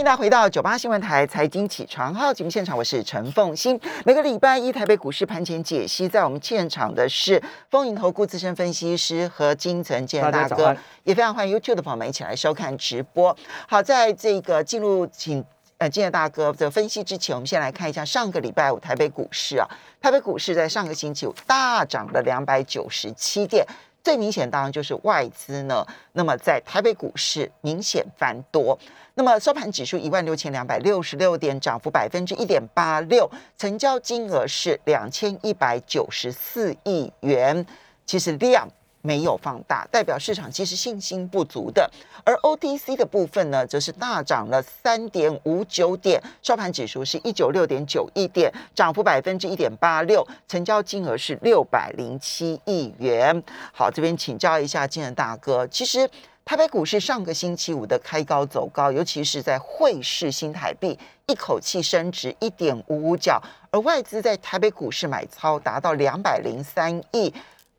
迎大家回到九八新闻台财经起床号节目现场，我是陈凤欣。每个礼拜一台北股市盘前解析，在我们现场的是丰盈投顾资深分析师和金城建大哥，也非常欢迎 YouTube 的朋友们一起来收看直播。好，在这个进入请呃建大哥的分析之前，我们先来看一下上个礼拜五台北股市啊，台北股市在上个星期五大涨了两百九十七点。最明显当然就是外资呢，那么在台北股市明显翻多，那么收盘指数一万六千两百六十六点，涨幅百分之一点八六，成交金额是两千一百九十四亿元，其实量。没有放大，代表市场其实信心不足的。而 OTC 的部分呢，则是大涨了三点五九点，收盘指数是一九六点九一点，涨幅百分之一点八六，成交金额是六百零七亿元。好，这边请教一下建大哥，其实台北股市上个星期五的开高走高，尤其是在汇市新台币一口气升值一点五五角，而外资在台北股市买超达到两百零三亿。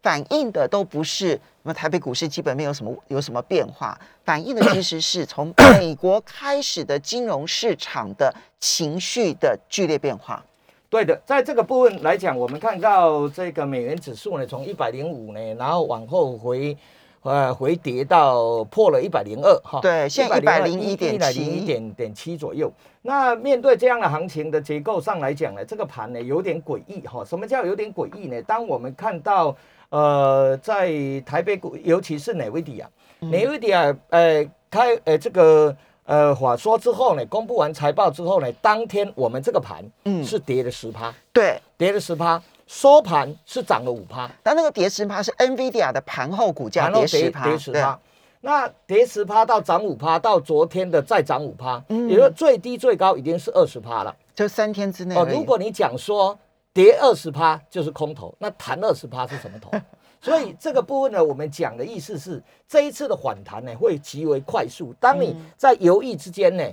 反映的都不是什么台北股市基本面有什么有什么变化，反映的其实是从 美国开始的金融市场的情绪的剧烈变化。对的，在这个部分来讲，我们看到这个美元指数呢，从一百零五呢，然后往后回呃回跌到破了一百零二哈，对，现在一百零一点七，零一点点七左右。那面对这样的行情的结构上来讲呢，这个盘呢有点诡异哈。什么叫有点诡异呢？当我们看到。呃，在台北股，尤其是哪维迪亚，哪维迪亚，呃，开，呃，这个，呃，话说之后呢，公布完财报之后呢，当天我们这个盘，嗯，是跌了十趴，对，跌了十趴，收盘是涨了五趴，但那个跌十趴是 NVIDIA 的盘后股价跌十趴，跌十趴，那跌十趴到涨五趴，到昨天的再涨五趴，嗯，也就是最低最高已经是二十趴了，就三天之内。哦，如果你讲说。跌二十趴就是空头，那弹二十趴是什么头？所以这个部分呢，我们讲的意思是，这一次的反弹呢会极为快速。当你在犹豫之间呢，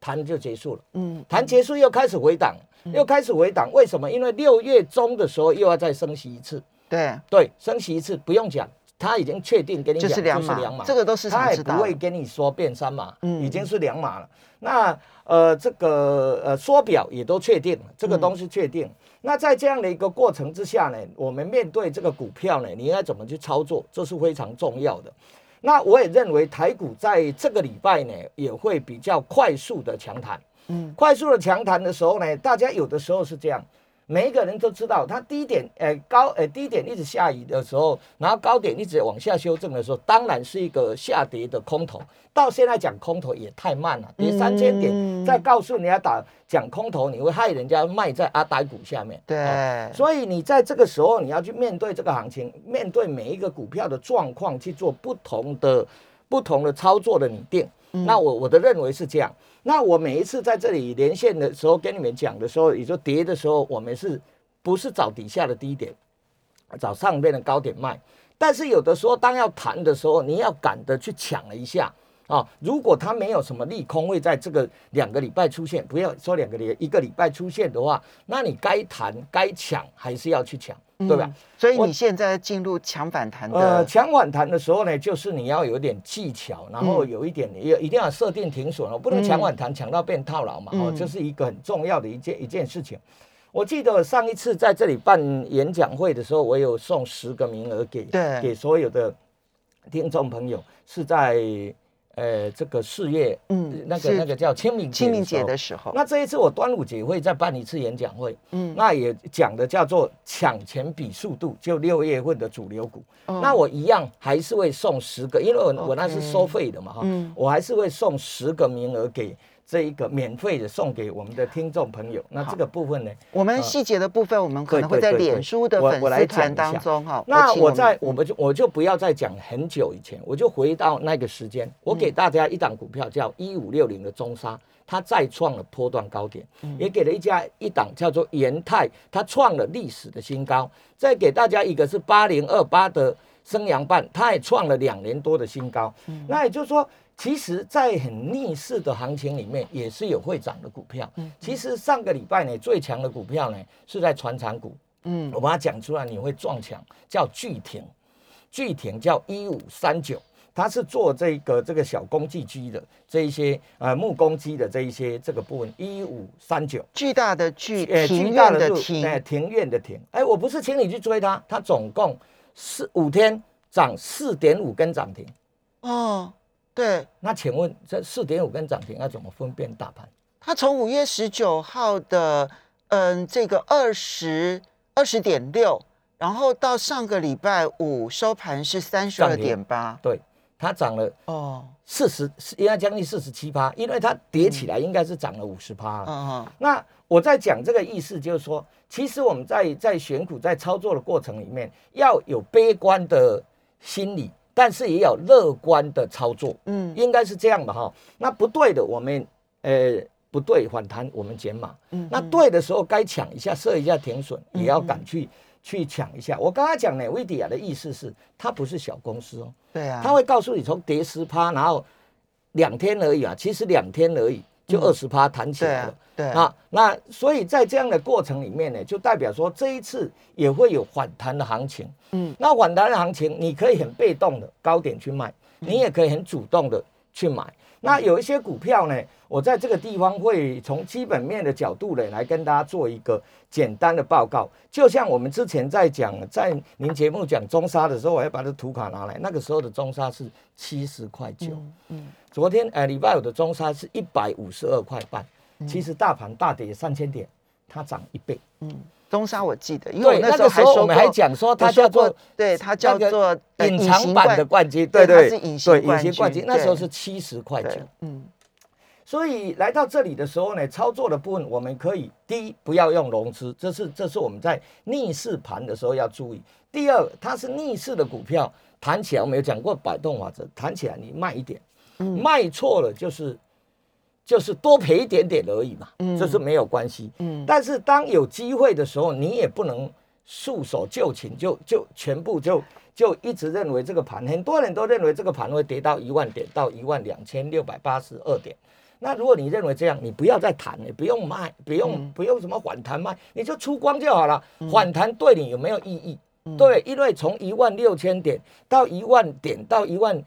弹就结束了。嗯，谈结束又开始回档，又开始回档。为什么？因为六月中的时候又要再升息一次。对对，升息一次不用讲，他已经确定给你讲就是两码，这个都是他也不会跟你说变三码，嗯，已经是两码了。那呃，这个呃缩表也都确定了，这个东西确定。那在这样的一个过程之下呢，我们面对这个股票呢，你应该怎么去操作？这是非常重要的。那我也认为台股在这个礼拜呢，也会比较快速的强弹。嗯，快速的强弹的时候呢，大家有的时候是这样。每一个人都知道，它低点，呃，高，呃，低点一直下移的时候，然后高点一直往下修正的时候，当然是一个下跌的空头。到现在讲空头也太慢了，跌三千点，再告诉人家打讲空头，你会害人家卖在阿呆股下面。对、哦，所以你在这个时候，你要去面对这个行情，面对每一个股票的状况去做不同的、不同的操作的拟定。那我我的认为是这样。那我每一次在这里连线的时候，跟你们讲的时候，也就跌的时候，我们是不是找底下的低点，找上边的高点卖？但是有的时候，当要谈的时候，你要赶着去抢了一下啊！如果它没有什么利空会在这个两个礼拜出现，不要说两个礼一个礼拜出现的话，那你该谈该抢还是要去抢。对吧？所以你现在进入抢反弹的，呃，抢反弹的时候呢，就是你要有点技巧，然后有一点，也一定要设定停损哦，不能抢反弹抢到变套牢嘛，哦，这是一个很重要的一件一件事情。我记得上一次在这里办演讲会的时候，我有送十个名额给给所有的听众朋友，是在。呃，这个四月，嗯，那个那个叫清明清明节的时候，那这一次我端午节会再办一次演讲会，嗯，那也讲的叫做抢钱比速度，就六月份的主流股，哦、那我一样还是会送十个，因为我我那是收费的嘛，哈，嗯，我还是会送十个名额给。这一个免费的送给我们的听众朋友，那这个部分呢？我们细节的部分，我们可能会在脸书的粉丝团当中哈。那我在我们就我就不要再讲很久以前，我就回到那个时间，我给大家一档股票叫一五六零的中沙，它再创了波段高点，也给了一家一档叫做元泰，它创了历史的新高。再给大家一个是八零二八的升阳半，它也创了两年多的新高。那也就是说。其实，在很逆势的行情里面，也是有会涨的股票。嗯其实上个礼拜呢，最强的股票呢是在船产股。嗯，我把它讲出来，你会撞墙，叫巨挺，巨挺叫一五三九，它是做这个这个小公寄机的这一些呃木工机的这一些这个部分，一五三九，巨大的巨，呃，庭院的庭，哎，庭院的庭，哎，我不是请你去追它，它总共四五天涨四点五根涨停，哦，对，那请问这四点五跟涨停要怎么分辨大盘？它从五月十九号的嗯这个二十二十点六，然后到上个礼拜五收盘是三十二点八，对。它涨了哦，四十应该将近四十七趴，因为它叠起来应该是涨了五十趴。嗯嗯。那我在讲这个意思，就是说，其实我们在在选股在操作的过程里面，要有悲观的心理，但是也有乐观的操作。嗯，应该是这样的哈。那不对的，我们呃不对反弹，我们减码。嗯。那对的时候该抢一下，设一下停损，也要敢去。去抢一下，我刚才讲呢，NVIDIA 的意思是，它不是小公司哦，对啊，他会告诉你从跌十趴，然后两天而已啊，其实两天而已就二十趴弹起来了，嗯、对啊，对啊，那所以在这样的过程里面呢，就代表说这一次也会有反弹的行情，嗯，那反弹的行情你可以很被动的高点去卖，你也可以很主动的去买。那有一些股票呢，我在这个地方会从基本面的角度呢来跟大家做一个简单的报告。就像我们之前在讲，在您节目讲中沙的时候，我要把这图卡拿来。那个时候的中沙是七十块九，嗯，昨天呃礼拜五的中沙是一百五十二块半。其实大盘大跌三千点，它涨一倍，嗯。中沙我记得，因为那时候我们还讲说它叫做，对，它叫做隐藏版的冠军，对对，是隐形冠军。那时候是七十块钱，嗯。所以来到这里的时候呢，操作的部分我们可以第一不要用融资，这是这是我们在逆势盘的时候要注意。第二，它是逆势的股票，弹起来我们有讲过摆动法则，弹起来你慢一点，卖错了就是。就是多赔一点点而已嘛，嗯，这是没有关系，嗯，但是当有机会的时候，你也不能束手就擒，就就全部就就一直认为这个盘，很多人都认为这个盘会跌到一万点到一万两千六百八十二点。那如果你认为这样，你不要再谈了，不用卖，不用、嗯、不用什么反弹卖，你就出光就好了。嗯、反弹对你有没有意义？嗯、对，因为从一万六千点到一万点到一万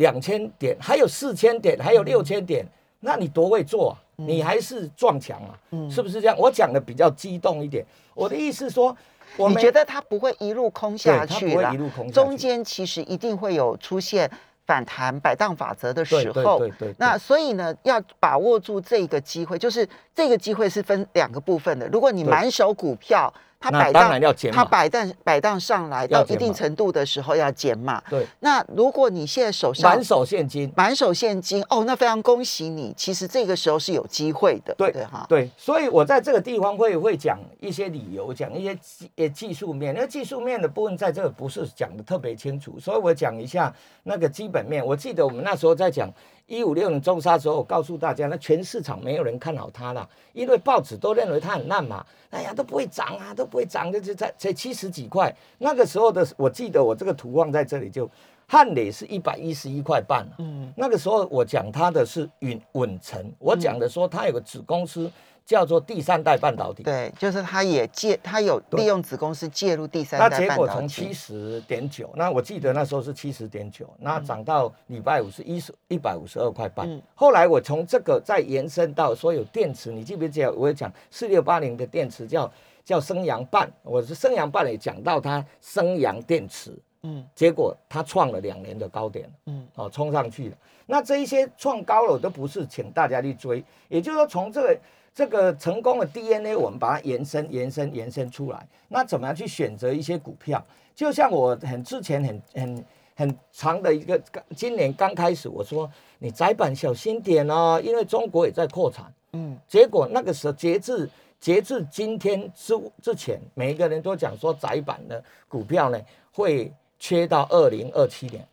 两千点，还有四千点，还有六千点。嗯那你多会做啊？你还是撞墙啊？嗯，是不是这样？我讲的比较激动一点。我的意思是说，我你觉得它不会一路空下去？它不会一路空下去。中间其实一定会有出现反弹摆荡法则的时候。对对对，对。那所以呢，要把握住这个机会，就是这个机会是分两个部分的。如果你满手股票。它摆荡，它摆荡摆荡上来到一定程度的时候要减码。对，那如果你现在手上满手现金，满手现金哦，那非常恭喜你。其实这个时候是有机会的。对对哈，对。所以我在这个地方会会讲一些理由，讲一些技呃技术面。那技术面的部分在这不是讲的特别清楚，所以我讲一下那个基本面。我记得我们那时候在讲。一五六年中砂的时候，我告诉大家，那全市场没有人看好它了，因为报纸都认为它很烂嘛，哎呀都不会涨啊，都不会涨，就就在才七十几块。那个时候的，我记得我这个图放在这里就，就汉磊是一百一十一块半，嗯，那个时候我讲它的是稳稳成，我讲的说它有个子公司。叫做第三代半导体，对，就是它也介，它有利用子公司介入第三代半导体。那结果从七十点九，那我记得那时候是七十点九，那涨到礼拜五是一十一百五十二块半。嗯、后来我从这个再延伸到所有电池，你记不记得我有讲四六八零的电池叫叫升阳半，我是升阳半也讲到它升阳电池，嗯，结果它创了两年的高点，嗯，哦，冲上去了。那这一些创高了，我都不是请大家去追，也就是说从这个。这个成功的 DNA，我们把它延伸、延伸、延伸出来。那怎么样去选择一些股票？就像我很之前很很很长的一个，今年刚开始我说你窄板小心点哦，因为中国也在扩产。嗯，结果那个时候截至截至今天之之前，每一个人都讲说窄板的股票呢会缺到二零二七年，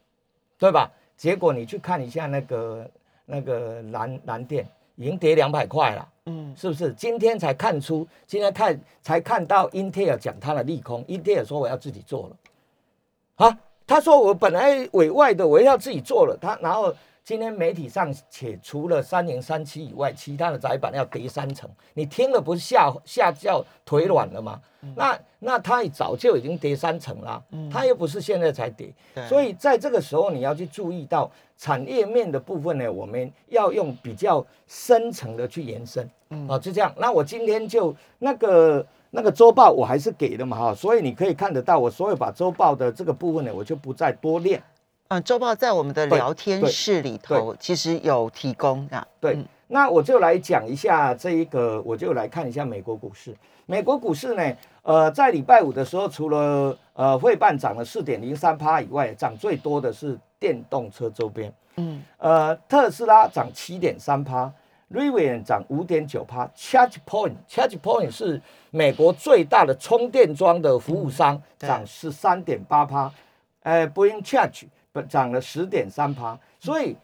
对吧？结果你去看一下那个那个蓝蓝电。已经跌两百块了，嗯，是不是？今天才看出，今天看才看到英特尔讲它的利空，英特尔说我要自己做了，啊，他说我本来委外的我要自己做了，他然后今天媒体上且除了三零三七以外，其他的窄板要跌三成，你听了不是吓吓叫腿软了吗？嗯、那那它早就已经跌三成了，嗯、它又不是现在才跌，所以在这个时候你要去注意到产业面的部分呢，我们要用比较深层的去延伸，嗯，哦，就这样。那我今天就那个那个周报我还是给的嘛哈，所以你可以看得到，我所有把周报的这个部分呢，我就不再多练。嗯，周报在我们的聊天室里头其实有提供的。对，嗯、那我就来讲一下这一个，我就来看一下美国股市。美国股市呢，呃，在礼拜五的时候，除了呃费半涨了四点零三趴以外，涨最多的是电动车周边。嗯，呃，特斯拉涨七点三趴，Rivian 涨五点九趴，ChargePoint，ChargePoint 是美国最大的充电桩的服务商，涨十三点八趴，呃，Bring Charge。涨了十点三趴，所以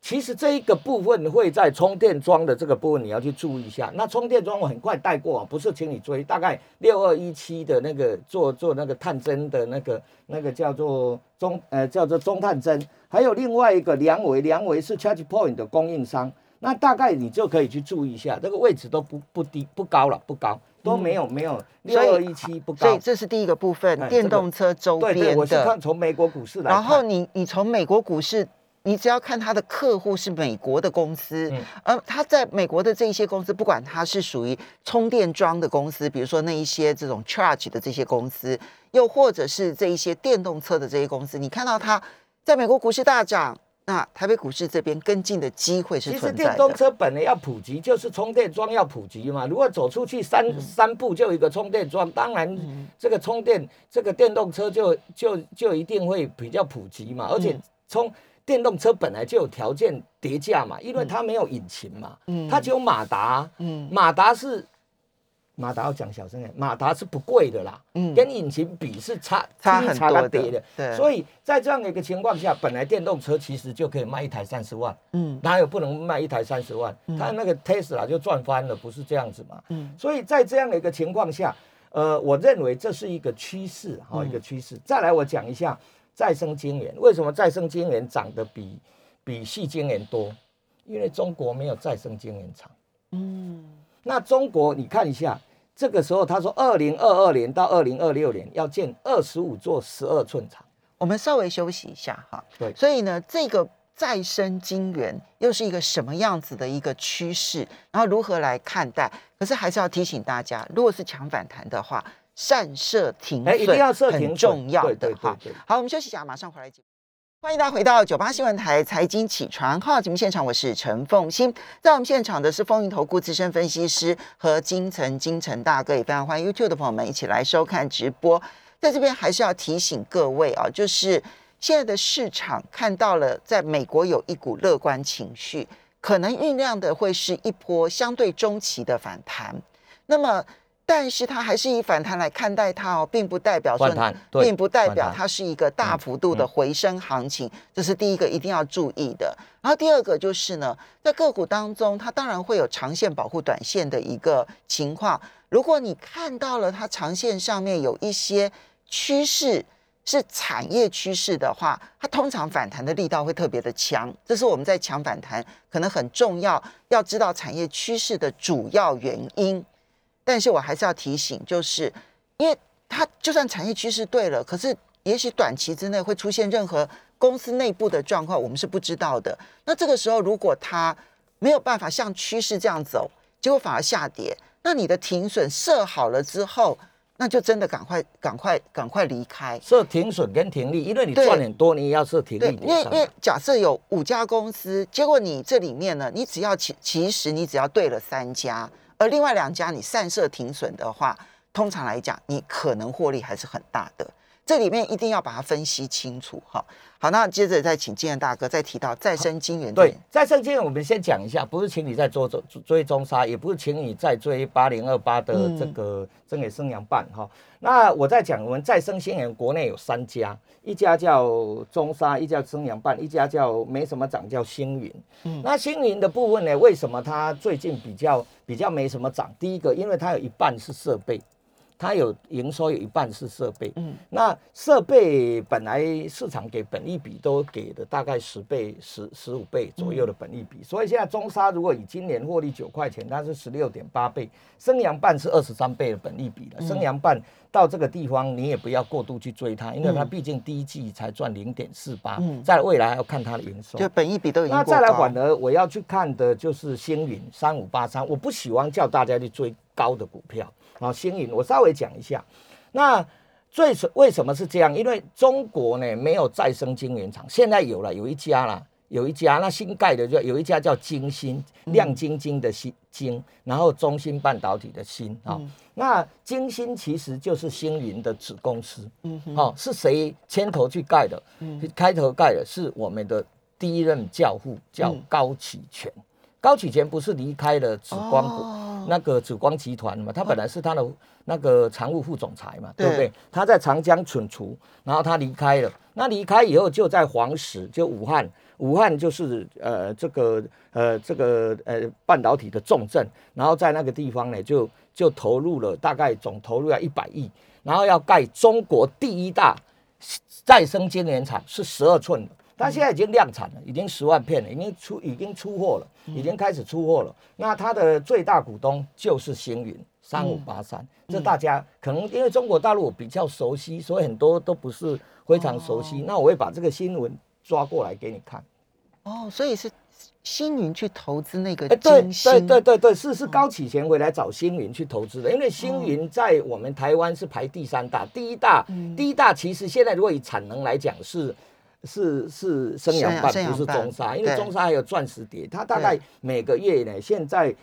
其实这一个部分会在充电桩的这个部分你要去注意一下。那充电桩我很快带过啊，不是请你追，大概六二一七的那个做做那个探针的那个那个叫做中呃叫做中探针，还有另外一个梁维，梁维是 Charge Point 的供应商，那大概你就可以去注意一下，这个位置都不不低不高了，不高。都没有没有六二一七不高，所以这是第一个部分，电动车周边的。对对，我是看从美国股市来。然后你你从美国股市，你只要看它的客户是美国的公司，嗯，而它在美国的这些公司，不管它是属于充电桩的公司，比如说那一些这种 charge 的这些公司，又或者是这一些电动车的这些公司，你看到它在美国股市大涨。那台北股市这边跟进的机会是存在的。其实电动车本来要普及，就是充电桩要普及嘛。如果走出去三、嗯、三步就有一个充电桩，当然这个充电这个电动车就就就一定会比较普及嘛。而且充电动车本来就有条件叠价嘛，因为它没有引擎嘛，嗯、它只有马达，嗯、马达是。马达要讲小声点，马达是不贵的啦，嗯，跟引擎比是差差很多的，的对。所以在这样的一个情况下，本来电动车其实就可以卖一台三十万，嗯，哪有不能卖一台三十万？嗯、他那个 Tesla 就赚翻了，不是这样子嘛，嗯。所以在这样的一个情况下，呃，我认为这是一个趋势，哈，一个趋势。嗯、再来，我讲一下再生晶圆，为什么再生晶圆涨得比比细晶圆多？因为中国没有再生晶圆厂，嗯。那中国，你看一下，这个时候他说，二零二二年到二零二六年要建二十五座十二寸厂。我们稍微休息一下哈。对。所以呢，这个再生晶圆又是一个什么样子的一个趋势？然后如何来看待？可是还是要提醒大家，如果是强反弹的话，善设停损，一定要设停损，很重要的哈。好，我们休息一下，马上回来。欢迎大家回到九八新闻台财经起床号节目现场，我是陈凤欣。在我们现场的是风云投顾资深分析师和金城金城大哥，也非常欢迎 YouTube 的朋友们一起来收看直播。在这边还是要提醒各位啊，就是现在的市场看到了，在美国有一股乐观情绪，可能酝酿的会是一波相对中期的反弹。那么。但是它还是以反弹来看待它哦，并不代表说，并不代表它是一个大幅度的回升行情，这是第一个一定要注意的。然后第二个就是呢，在个股当中，它当然会有长线保护短线的一个情况。如果你看到了它长线上面有一些趋势是产业趋势的话，它通常反弹的力道会特别的强。这是我们在抢反弹可能很重要，要知道产业趋势的主要原因。但是我还是要提醒，就是因为它就算产业趋势对了，可是也许短期之内会出现任何公司内部的状况，我们是不知道的。那这个时候，如果它没有办法像趋势这样走，结果反而下跌，那你的停损设好了之后，那就真的赶快、赶快、赶快离开。设停损跟停利，因为你赚很多，你也要设停利。因为因为假设有五家公司，结果你这里面呢，你只要其其实你只要对了三家。而另外两家你散射停损的话，通常来讲，你可能获利还是很大的。这里面一定要把它分析清楚哈。好，那接着再请金城大哥再提到再生晶圆。对，再生晶圆我们先讲一下，不是请你再追追中杀，也不是请你再追八零二八的这个真野生阳半哈。那我在讲，我们再生晶圆国内有三家，一家叫中沙，一家生阳半，一家叫没什么涨叫星云。嗯，那星云的部分呢，为什么它最近比较比较没什么涨？第一个，因为它有一半是设备。它有营收有一半是设备，嗯，那设备本来市场给本益比都给的大概十倍、十十五倍左右的本益比，所以现在中沙如果以今年获利九块钱，它是十六点八倍，升阳半是二十三倍的本益比了。升阳半到这个地方你也不要过度去追它，因为它毕竟第一季才赚零点四八，在未来还要看它的营收。就本一比都已经。那再来反而我要去看的就是星云三五八三，我不喜欢叫大家去追高的股票。啊，星云，我稍微讲一下。那最为什么是这样？因为中国呢没有再生晶圆厂，现在有了，有一家了，有一家。那新盖的就有一家叫晶芯，亮晶晶的晶晶，然后中芯半导体的芯啊。嗯、那晶芯其实就是星云的子公司。嗯哼，哦，是谁牵头去盖的？嗯，开头盖的是我们的第一任教父，叫高启全。嗯、高启全不是离开了紫光谷？哦那个紫光集团嘛，他本来是他的那个常务副总裁嘛，对不对？他在长江存储，然后他离开了。那离开以后就在黄石，就武汉，武汉就是呃这个呃这个呃半导体的重镇。然后在那个地方呢，就就投入了大概总投入要一百亿，然后要盖中国第一大再生晶圆厂，是十二寸的。他现在已经量产了，已经十万片了，已经出已经出货了，已经开始出货了。那他的最大股东就是星云三五八三，这大家可能因为中国大陆比较熟悉，所以很多都不是非常熟悉。那我会把这个新闻抓过来给你看。哦，所以是星云去投资那个？对对对对，是是高启贤回来找星云去投资的，因为星云在我们台湾是排第三大，第一大第一大其实现在如果以产能来讲是。是是生阳半，不是中沙，因为中沙还有钻石碟，它大概每个月呢，现在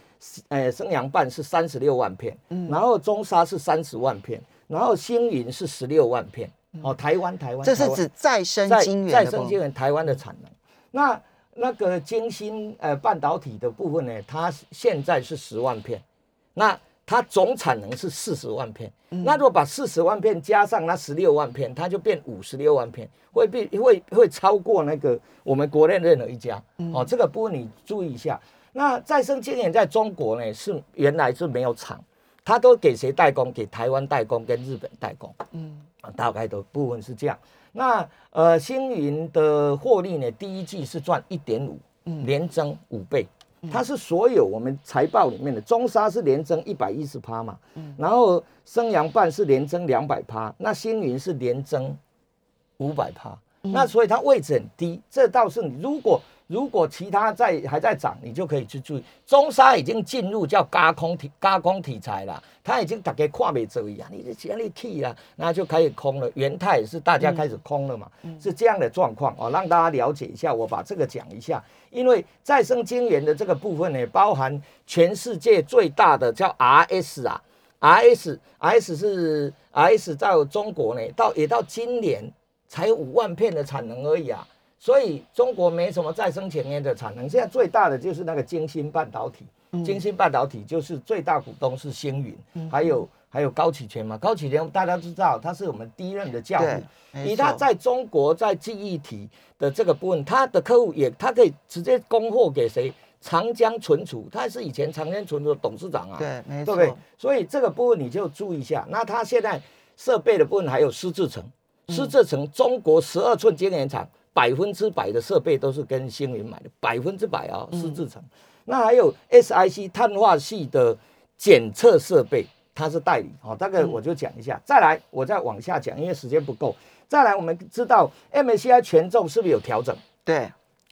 呃生阳半是三十六万片，然后中沙是三十万片，然后星云是十六万片。哦，台湾台湾，这是指再生晶圆，再生晶圆台湾的产能。那那个晶芯呃半导体的部分呢，它现在是十万片，那。它总产能是四十万片，嗯、那如果把四十万片加上那十六万片，它就变五十六万片，会变会会超过那个我们国内任何一家。嗯、哦，这个部分你注意一下。那再生晶圆在中国呢是原来是没有厂，它都给谁代工？给台湾代工跟日本代工。嗯，大概的部分是这样。那呃，星云的获利呢，第一季是赚一点五，年增五倍。它是所有我们财报里面的中沙是连增一百一十趴嘛，嗯、然后升阳半是连增两百趴，那星云是连增五百趴，嗯、那所以它位置很低，这倒是你如果。如果其他在还在涨，你就可以去注意。中沙已经进入叫轧空题轧空题材了，它已经大概跨没这一样，你全力 key 了，那就开始空了。元泰也是大家开始空了嘛，嗯、是这样的状况哦，让大家了解一下。我把这个讲一下，因为再生晶圆的这个部分呢，包含全世界最大的叫 RS 啊，RS RS 是 RS 在中国呢，到也到今年才五万片的产能而已啊。所以中国没什么再生前沿的产能，现在最大的就是那个晶芯半导体。晶芯、嗯、半导体就是最大股东是星云，嗯、还有还有高启全嘛。高启全大家知道他是我们第一任的教父，以他在中国在记忆体的这个部分，他的客户也他可以直接供货给谁？长江存储，他是以前长江存储的董事长啊，对，没错。对不对？所以这个部分你就注意一下。那他现在设备的部分还有施智成，施智成中国十二寸晶圆厂。百分之百的设备都是跟星云买的，百分之百啊，施智成。嗯、那还有 SiC 碳化系的检测设备，它是代理哦。大概我就讲一下。嗯、再来，我再往下讲，因为时间不够。再来，我们知道 MSCI 权重是不是有调整？对，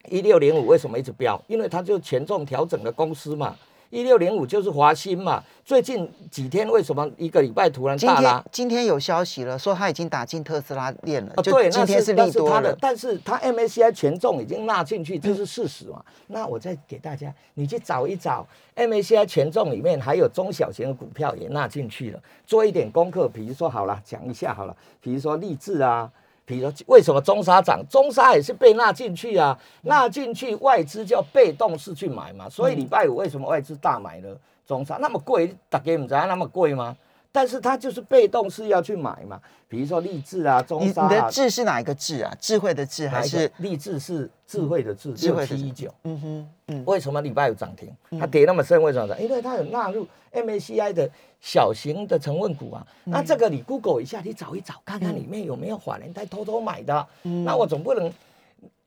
一六零五为什么一直飙？因为它就权重调整的公司嘛。一六零五就是华新嘛，最近几天为什么一个礼拜突然大拉？今天有消息了，说他已经打进特斯拉链了。哦，对，今天是利多了。那是他的，但是他 M A C I 权重已经纳进去，这是事实嘛？嗯、那我再给大家，你去找一找 M A C I 权重里面还有中小型的股票也纳进去了，做一点功课。比如说好了，讲一下好了，比如说励志啊。比如说，为什么中沙涨？中沙也是被纳进去啊，纳进去外资叫被动式去买嘛。所以礼拜五为什么外资大买呢中沙？那么贵，大家不知道那么贵吗？但是它就是被动是要去买嘛，比如说励志啊、中沙啊。你的智是哪一个智啊？智慧的智还是励志是智慧的智？六七一九。嗯哼，嗯。为什么礼拜有涨停？它跌那么深，为什么？因为它有纳入 MACI 的小型的成分股啊。那这个你 Google 一下，你找一找，看看里面有没有法人在偷偷买的。那我总不能。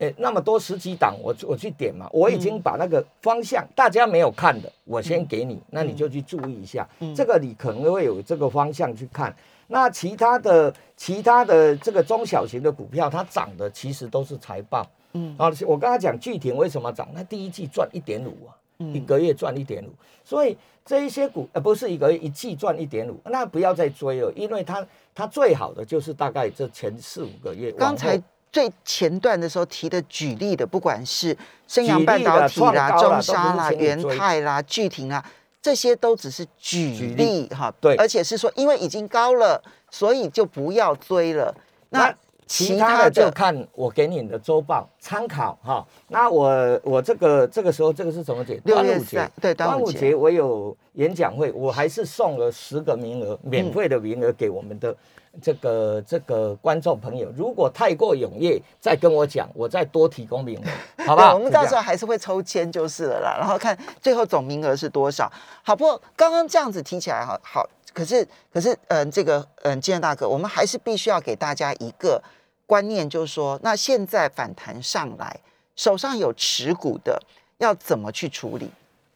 诶，那么多十几档，我我去点嘛，我已经把那个方向大家没有看的，我先给你，那你就去注意一下，这个你可能会有这个方向去看。那其他的其他的这个中小型的股票，它涨的其实都是财报。嗯，啊，我刚才讲巨霆为什么涨？那第一季赚一点五啊，一个月赚一点五，所以这一些股呃不是一个月一季赚一点五，那不要再追了，因为它它最好的就是大概这前四五个月。刚才。最前段的时候提的举例的，不管是升阳半导体啦、中沙啦、元泰啦、巨霆啦，这些都只是举例哈。对，而且是说，因为已经高了，所以就不要追了。那其他的就看我给你的周报参考哈。那我我这个这个时候这个是怎么节？端午节。对，端午节我有演讲会，我还是送了十个名额，免费的名额给我们的。这个这个观众朋友，如果太过踊跃，再跟我讲，我再多提供名额，好不好？我们到时候还是会抽签就是了啦，然后看最后总名额是多少。好，不过刚刚这样子提起来，好好，可是可是，嗯，这个嗯，金城大哥，我们还是必须要给大家一个观念，就是说，那现在反弹上来，手上有持股的，要怎么去处理？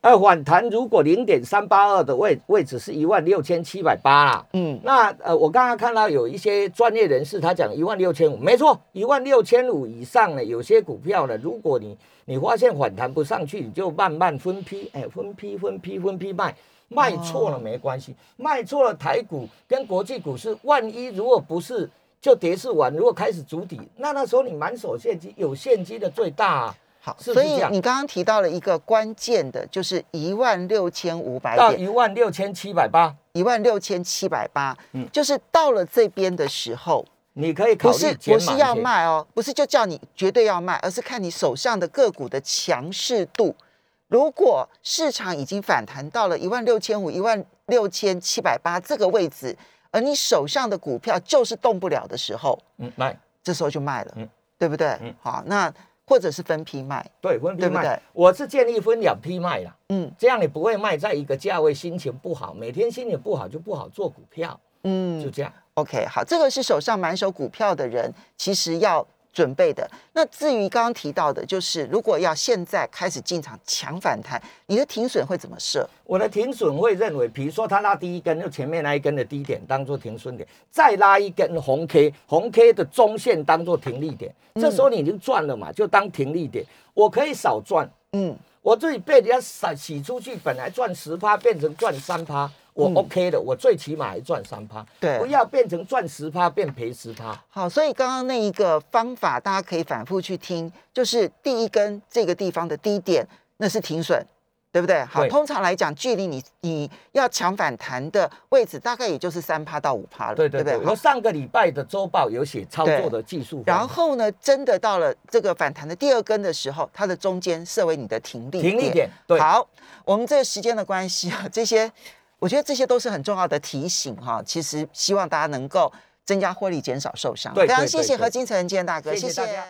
呃，反弹如果零点三八二的位位置是一万六千七百八啦，嗯，那呃，我刚刚看到有一些专业人士他讲一万六千五，没错，一万六千五以上呢，有些股票呢，如果你你发现反弹不上去，你就慢慢分批，哎，分批分批分批卖，卖错了没关系，卖错了台股跟国际股市，万一如果不是就跌势完，如果开始筑底，那那时候你满手现金，有现金的最大啊。好，所以你刚刚提到了一个关键的，就是一万六千五百点。到一万六千七百八，一万六千七百八，嗯，就是到了这边的时候，你可以考虑不是不是要卖哦，不是就叫你绝对要卖，而是看你手上的个股的强势度。如果市场已经反弹到了一万六千五、一万六千七百八这个位置，而你手上的股票就是动不了的时候，嗯，卖，这时候就卖了，嗯，对不对？嗯，好，那。或者是分批卖，对，分批卖，对对，我是建议分两批卖啦，嗯，这样你不会卖在一个价位，心情不好，每天心情不好就不好做股票，嗯，就这样。OK，好，这个是手上满手股票的人，其实要。准备的。那至于刚刚提到的，就是如果要现在开始进场抢反弹，你的停损会怎么设？我的停损会认为，比如说他拉第一根，就前面那一根的低点当做停损点，再拉一根红 K，红 K 的中线当做停利点，这时候你已经赚了嘛，就当停利点。我可以少赚，嗯，我自己被人家洗洗出去，本来赚十趴，变成赚三趴。我 OK 的，嗯、我最起码还赚三趴，对，不要变成赚十趴变赔十趴。好，所以刚刚那一个方法，大家可以反复去听，就是第一根这个地方的低点，那是停损，对不对？好，通常来讲，距离你你要抢反弹的位置，大概也就是三趴到五趴了，对对对。我上个礼拜的周报有写操作的技术，然后呢，真的到了这个反弹的第二根的时候，它的中间设为你的停利。停利点。对。好，我们这个时间的关系啊，这些。我觉得这些都是很重要的提醒哈，其实希望大家能够增加获利，减少受伤。非常谢谢何金城建大哥，谢谢。谢谢。